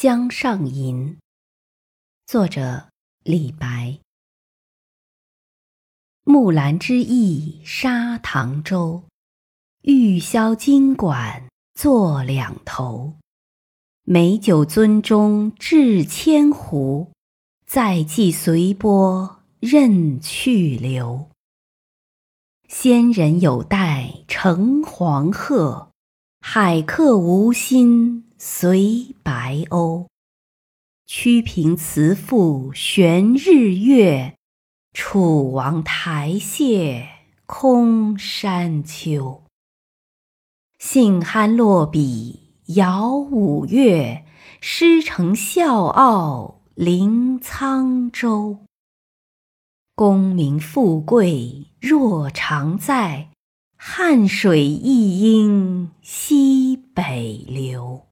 江上吟，作者李白。木兰之役沙塘洲，玉箫金管作两头。美酒樽中置千壶，再寄随波任去留。仙人有待乘黄鹤，海客无心。随白鸥，屈屏辞赋悬日月，楚王台榭空山丘。信酣落笔摇五岳，诗成笑傲临沧州。功名富贵若常在，汉水一应西北流。